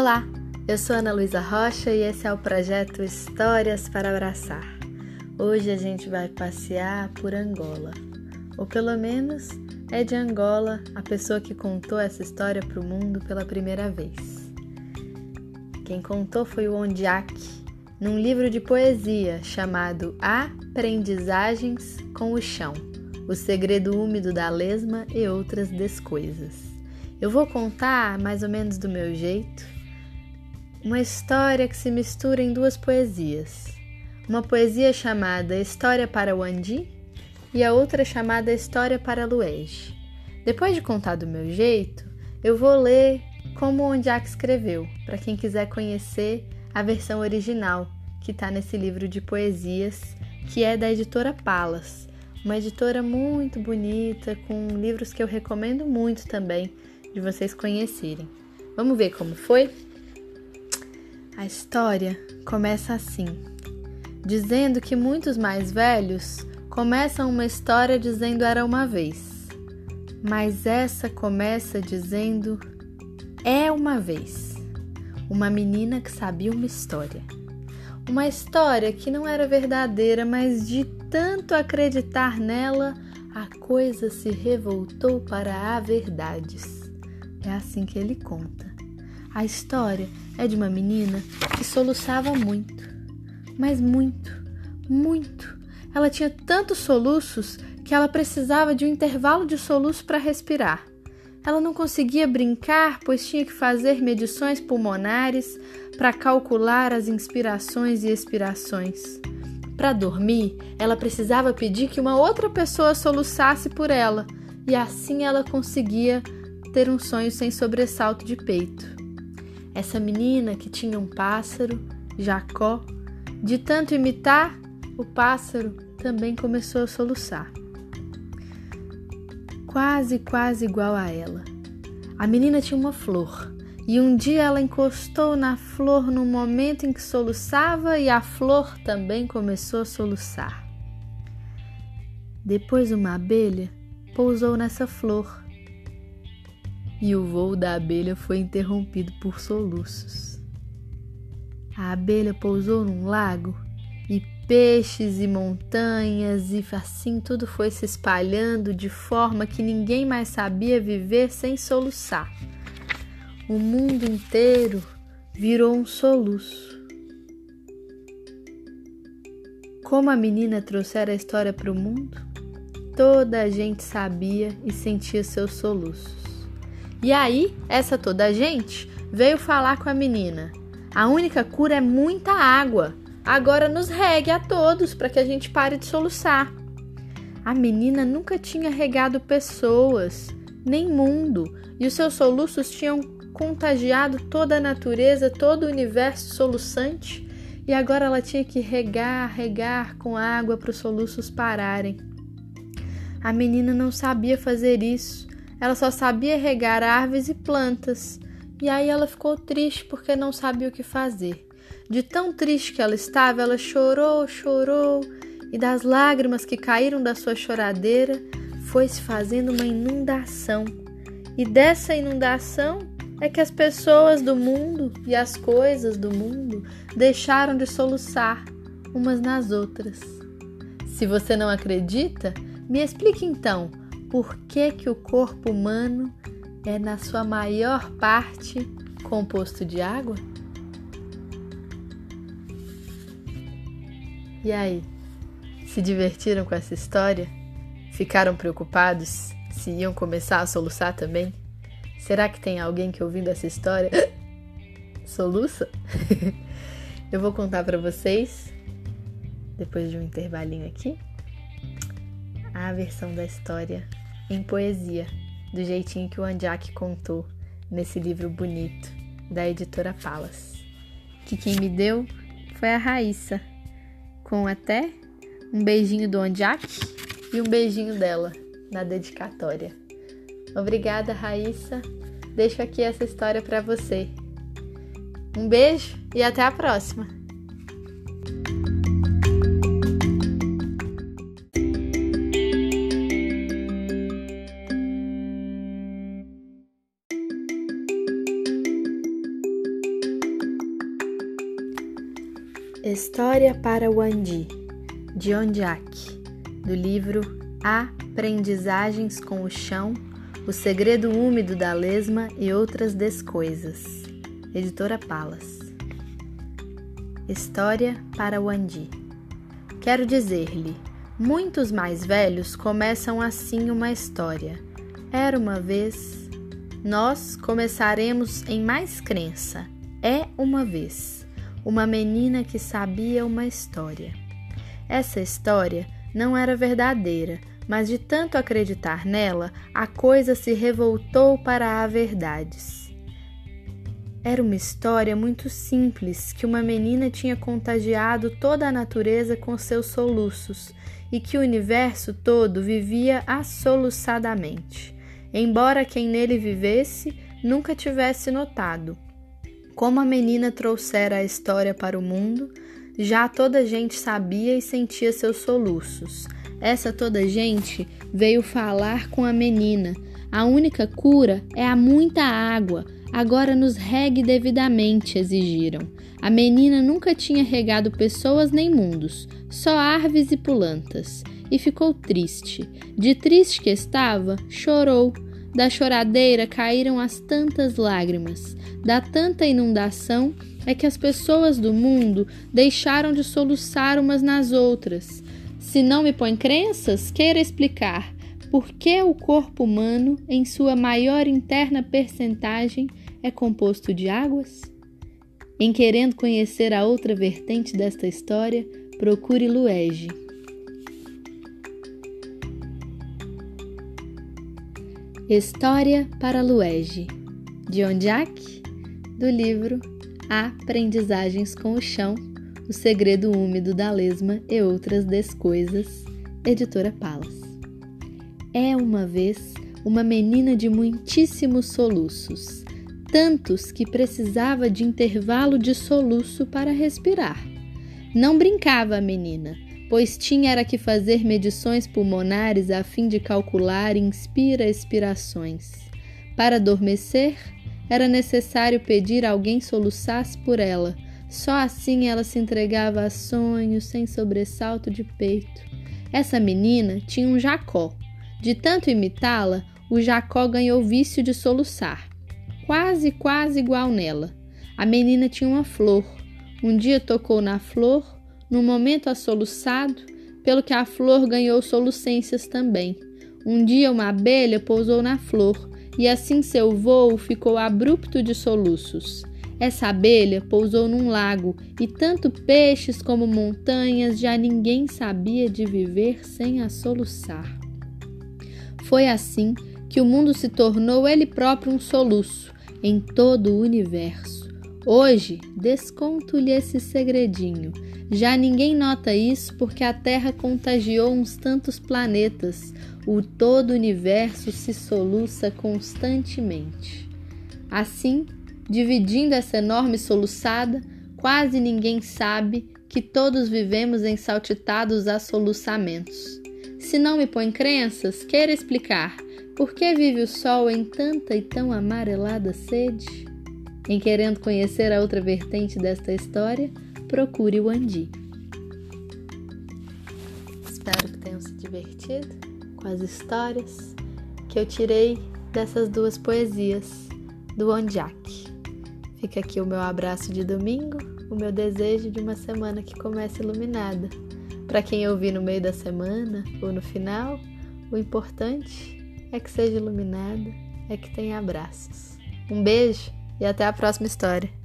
Olá, eu sou Ana Luísa Rocha e esse é o projeto Histórias para Abraçar. Hoje a gente vai passear por Angola, ou pelo menos é de Angola a pessoa que contou essa história para o mundo pela primeira vez. Quem contou foi o Ondiak, num livro de poesia chamado Aprendizagens com o Chão, o segredo úmido da lesma e outras descoisas. Eu vou contar mais ou menos do meu jeito, uma história que se mistura em duas poesias. Uma poesia chamada História para o Andi e a outra chamada História para Luege. Depois de contar do meu jeito, eu vou ler como Ondiak escreveu, para quem quiser conhecer a versão original que está nesse livro de poesias, que é da editora Palas, uma editora muito bonita, com livros que eu recomendo muito também de vocês conhecerem. Vamos ver como foi? A história começa assim, dizendo que muitos mais velhos começam uma história dizendo era uma vez, mas essa começa dizendo é uma vez. Uma menina que sabia uma história. Uma história que não era verdadeira, mas de tanto acreditar nela, a coisa se revoltou para a verdades. É assim que ele conta. A história é de uma menina que soluçava muito, mas muito, muito. Ela tinha tantos soluços que ela precisava de um intervalo de soluço para respirar. Ela não conseguia brincar, pois tinha que fazer medições pulmonares para calcular as inspirações e expirações. Para dormir, ela precisava pedir que uma outra pessoa soluçasse por ela, e assim ela conseguia ter um sonho sem sobressalto de peito. Essa menina que tinha um pássaro, Jacó, de tanto imitar, o pássaro também começou a soluçar. Quase, quase igual a ela. A menina tinha uma flor, e um dia ela encostou na flor no momento em que soluçava e a flor também começou a soluçar. Depois uma abelha pousou nessa flor e o voo da abelha foi interrompido por soluços. A abelha pousou num lago e peixes e montanhas e assim tudo foi se espalhando de forma que ninguém mais sabia viver sem soluçar. O mundo inteiro virou um soluço. Como a menina trouxera a história para o mundo, toda a gente sabia e sentia seus soluços. E aí, essa toda gente veio falar com a menina. A única cura é muita água. Agora nos regue a todos para que a gente pare de soluçar. A menina nunca tinha regado pessoas, nem mundo, e os seus soluços tinham contagiado toda a natureza, todo o universo soluçante, e agora ela tinha que regar, regar com água para os soluços pararem. A menina não sabia fazer isso ela só sabia regar árvores e plantas, e aí ela ficou triste porque não sabia o que fazer. De tão triste que ela estava, ela chorou, chorou, e das lágrimas que caíram da sua choradeira foi se fazendo uma inundação. E dessa inundação é que as pessoas do mundo e as coisas do mundo deixaram de soluçar umas nas outras. Se você não acredita, me explique então por que, que o corpo humano é, na sua maior parte, composto de água? E aí, se divertiram com essa história? Ficaram preocupados se iam começar a soluçar também? Será que tem alguém que ouvindo essa história soluça? Eu vou contar para vocês depois de um intervalinho aqui a versão da história em poesia, do jeitinho que o Anjak contou nesse livro bonito da editora Palas. Que quem me deu foi a Raíssa, com até um beijinho do Anjak e um beijinho dela na dedicatória. Obrigada, Raíssa. Deixo aqui essa história para você. Um beijo e até a próxima! História para o Andi, de Ondiak, do livro Aprendizagens com o Chão, O Segredo Úmido da Lesma e Outras Descoisas, editora Palas. História para o Andi. Quero dizer-lhe, muitos mais velhos começam assim uma história. Era uma vez. Nós começaremos em mais crença. É uma vez uma menina que sabia uma história. Essa história não era verdadeira, mas de tanto acreditar nela, a coisa se revoltou para a verdades. Era uma história muito simples que uma menina tinha contagiado toda a natureza com seus soluços e que o universo todo vivia assoluçadamente, embora quem nele vivesse nunca tivesse notado. Como a menina trouxera a história para o mundo, já toda gente sabia e sentia seus soluços. Essa toda gente veio falar com a menina. A única cura é a muita água. Agora nos regue devidamente, exigiram. A menina nunca tinha regado pessoas nem mundos, só árvores e plantas. E ficou triste. De triste que estava, chorou. Da choradeira caíram as tantas lágrimas da tanta inundação é que as pessoas do mundo deixaram de soluçar umas nas outras. Se não me põe crenças, queira explicar por que o corpo humano, em sua maior interna percentagem, é composto de águas? Em querendo conhecer a outra vertente desta história, procure Luege. História para Luege, de Ondiak do livro Aprendizagens com o Chão, O Segredo Úmido da Lesma e Outras Descoisas, editora Palas. É uma vez uma menina de muitíssimos soluços, tantos que precisava de intervalo de soluço para respirar. Não brincava a menina, pois tinha era que fazer medições pulmonares a fim de calcular inspira-expirações. Para adormecer, era necessário pedir a alguém soluçasse por ela. Só assim ela se entregava a sonhos sem sobressalto de peito. Essa menina tinha um jacó. De tanto imitá-la, o jacó ganhou vício de soluçar. Quase, quase igual nela. A menina tinha uma flor. Um dia tocou na flor, num momento assoluçado, pelo que a flor ganhou solucências também. Um dia uma abelha pousou na flor e assim seu vôo ficou abrupto de soluços. Essa abelha pousou num lago, e tanto peixes como montanhas já ninguém sabia de viver sem a soluçar. Foi assim que o mundo se tornou ele próprio um soluço em todo o universo. Hoje, desconto-lhe esse segredinho. Já ninguém nota isso porque a Terra contagiou uns tantos planetas, o todo universo se soluça constantemente. Assim, dividindo essa enorme soluçada, quase ninguém sabe que todos vivemos ensaltitados a soluçamentos. Se não me põe crenças, queira explicar por que vive o sol em tanta e tão amarelada sede? Em querendo conhecer a outra vertente desta história, procure o Andi. Espero que tenham se divertido com as histórias que eu tirei dessas duas poesias do Ondiak. Fica aqui o meu abraço de domingo, o meu desejo de uma semana que comece iluminada. Para quem ouvir no meio da semana ou no final, o importante é que seja iluminada, é que tenha abraços. Um beijo e até a próxima história.